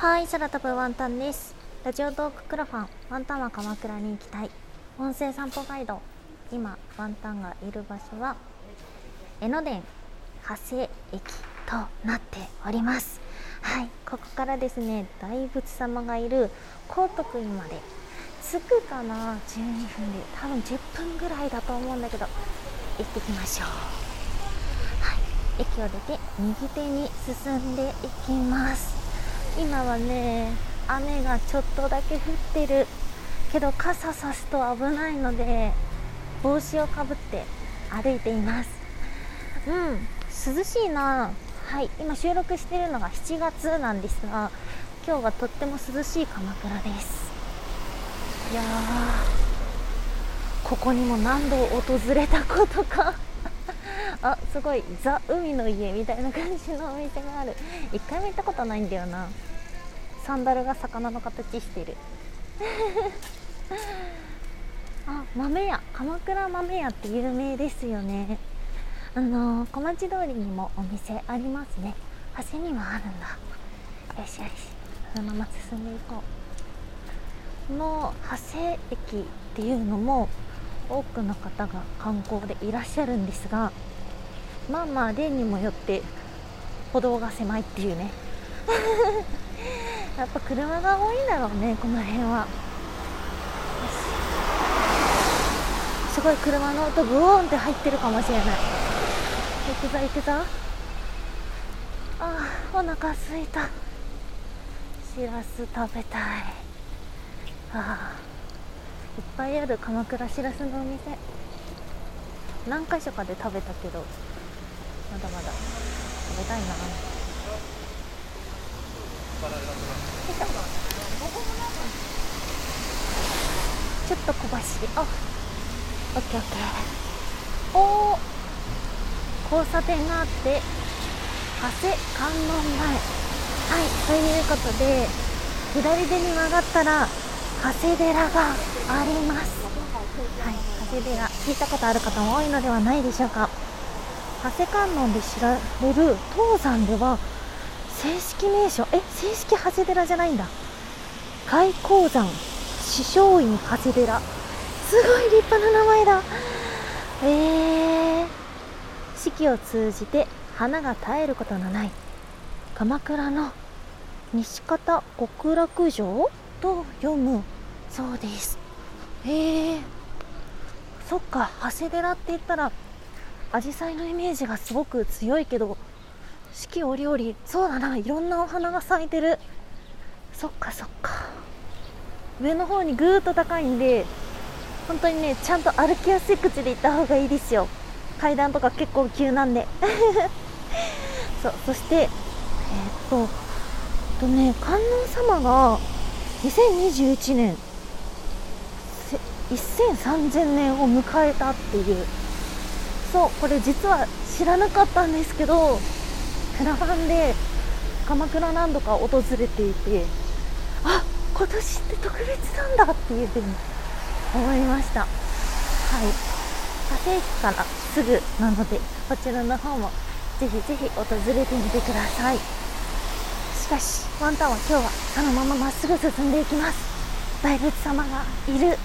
はい空飛ぶワンタンです。ラジオトーククラファンワンタンは鎌倉に行きたい。音声散歩ガイド。今ワンタンがいる場所は江ノ電長谷駅となっております。はいここからですね大仏様がいる高徳院まで。着くかな？12分で。多分10分ぐらいだと思うんだけど行ってきましょう。はい駅を出て右手に進んでいきます。今はね雨がちょっとだけ降ってるけど傘さすと危ないので帽子をかぶって歩いています。うん涼しいな。はい今収録してるのが7月なんですが今日はとっても涼しい鎌倉です。いやここにも何度訪れたことか。あすごいザ海の家みたいな感じのお店がある。一回も行ったことないんだよな。サンダルが魚の形してる。あ豆屋。鎌倉豆屋って有名ですよね。あのー、小町通りにもお店ありますね。橋にはあるんだ。よしよし。そのまま進んでいこう。この長谷駅っていうのも多くの方が観光でいらっしゃるんですがまあまあ例にもよって歩道が狭いっていうね。やっぱ車が多いんだろうねこの辺は。すごい車の音ブーンって入ってるかもしれない。行くぞ行くぞ。あーお腹すいた。しらす食べたい。あいっぱいある鎌倉しらすのお店。何箇所かで食べたけどまだまだ食べたいな。ちょっと小走り。あオッケーオッケー。おお交差点があって長谷観音前。はいということで左手に曲がったら長谷寺があります。はい長谷寺。聞いたことある方も多いのではないでしょうか。長谷観音で知られる東山では正式名称え正式長谷寺じゃないんだ。開光山師匠院長谷寺。すごい立派な名前だ。えー、四季を通じて花が絶えることのない鎌倉の西方極楽城と読む。そうです。へえそっか長谷寺って言ったら紫陽花のイメージがすごく強いけど四季折々そうだないろんなお花が咲いてる。そっかそっか。上の方にぐーっと高いんで本当にねちゃんと歩きやすい口で行った方がいいですよ。階段とか結構急なんで。そうそしてえー、っととね観音様が2021年10003000年を迎えたっていう。そうこれ実は知らなかったんですけどクラファンで鎌倉何度か訪れていてあ今年って特別なんだっていうふうに思いました。はい。火星駅からすぐなのでこちらの方もぜひぜひ訪れてみてください。しかしワンタンは今日はそのまままっすぐ進んでいきます。大仏様がいる。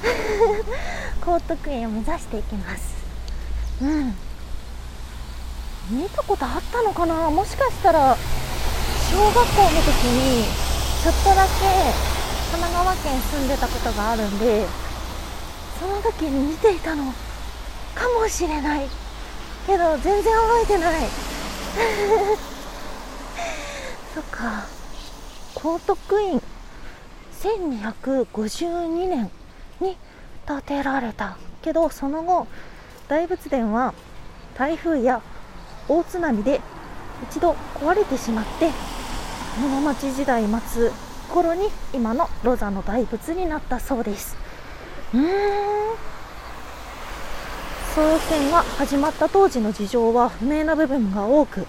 高徳園を目指していきます。うん。見たことあったのかな？もしかしたら小学校の時にちょっとだけ神奈川県住んでたことがあるんでその時に見ていたのかもしれない。けど全然覚えてない。そっか。高徳院1252年に建てられた。けどその後大仏殿は台風や大津波で一度壊れてしまって室町時代末頃に今のロザの大仏になったそうです。うーん。創建が始まった当時の事情は不明な部分が多く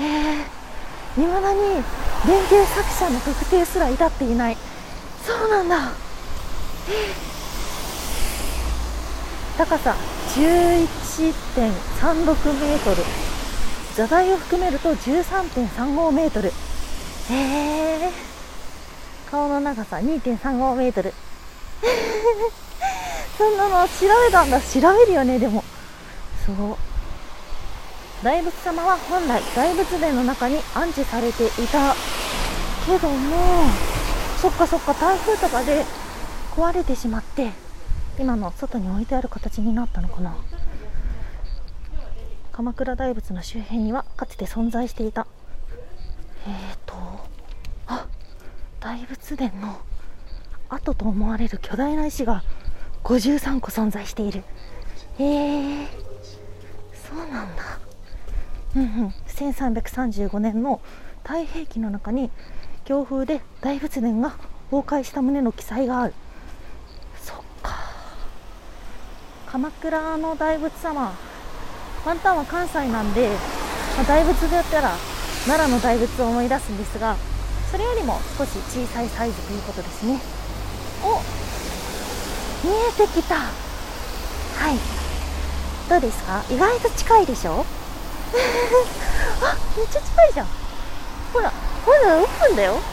えー、未だに連携作者の特定すら至っていない。そうなんだ。えー、高さ11.36メートル。座台を含めると13.35メートル。へえ顔の長さ2.35メートル。そんなの調べたんだ。調べるよねでも。そう。大仏様は本来大仏殿の中に安置されていた。けどもそっかそっか台風とかで壊れてしまって今の外に置いてある形になったのかな。鎌倉大仏の周辺にはかつて存在していた。えーとあ大仏殿の跡と思われる巨大な石が53個存在している。へえー、そうなんだ。うんうん。1335年の太平記の中に強風で大仏殿が崩壊した旨の記載がある。そっか。鎌倉の大仏様ワンタンは関西なんで、まあ、大仏でやったら奈良の大仏を思い出すんですがそれよりも少し小さいサイズということですね。お見えてきた。はい。どうですか？意外と近いでしょ？あめっちゃ近いじゃん。ほらまだオープンだよ。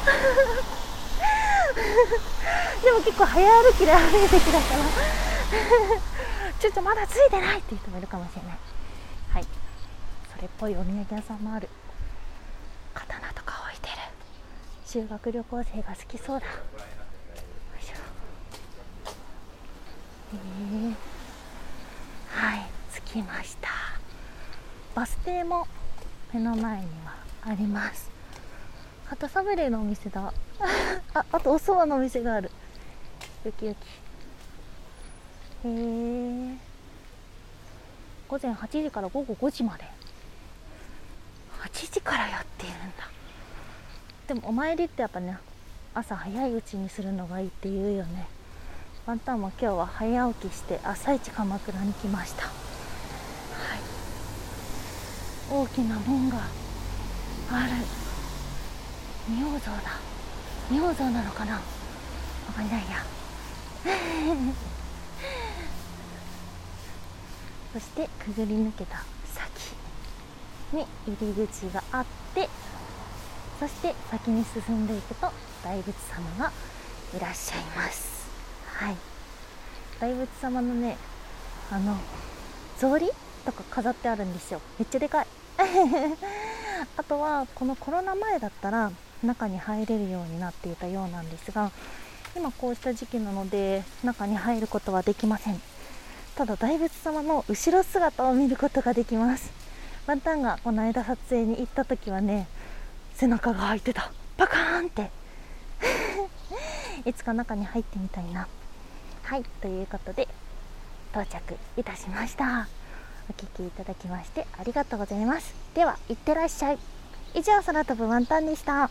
でも結構早歩きで歩いてきたから。ちょっとまだついてないっていう人もいるかもしれない。れっぽいお土産屋さんもある。刀とか置いてる。修学旅行生が好きそうだ。えー、はい着きました。バス停も目の前にはあります。旗サブレーのお店だ。ああとお蕎麦のお店がある。よきよきへえ午前8時から午後5時まで。8時からやっているんだ。でもお参りってやっぱね朝早いうちにするのがいいって言うよね。ワンタンも今日は早起きして朝一鎌倉に来ました、はい、大きな門がある。仁王像だ。仁王像なのかな？わかんないや。そしてくぐり抜けた。に入り口があってそして先に進んでいくと大仏様がいらっしゃいます。はい。大仏様のねあの草履とか飾ってあるんですよ。めっちゃでかい。あとはこのコロナ前だったら中に入れるようになっていたようなんですが今こうした時期なので中に入ることはできません。ただ大仏様の後ろ姿を見ることができます。ワンタンがこの間撮影に行った時はね背中が開いてた。パカーンって。いつか中に入ってみたいな。はいということで到着いたしました。お聴きいただきましてありがとうございます。ではいってらっしゃい。以上空飛ぶワンタンでした。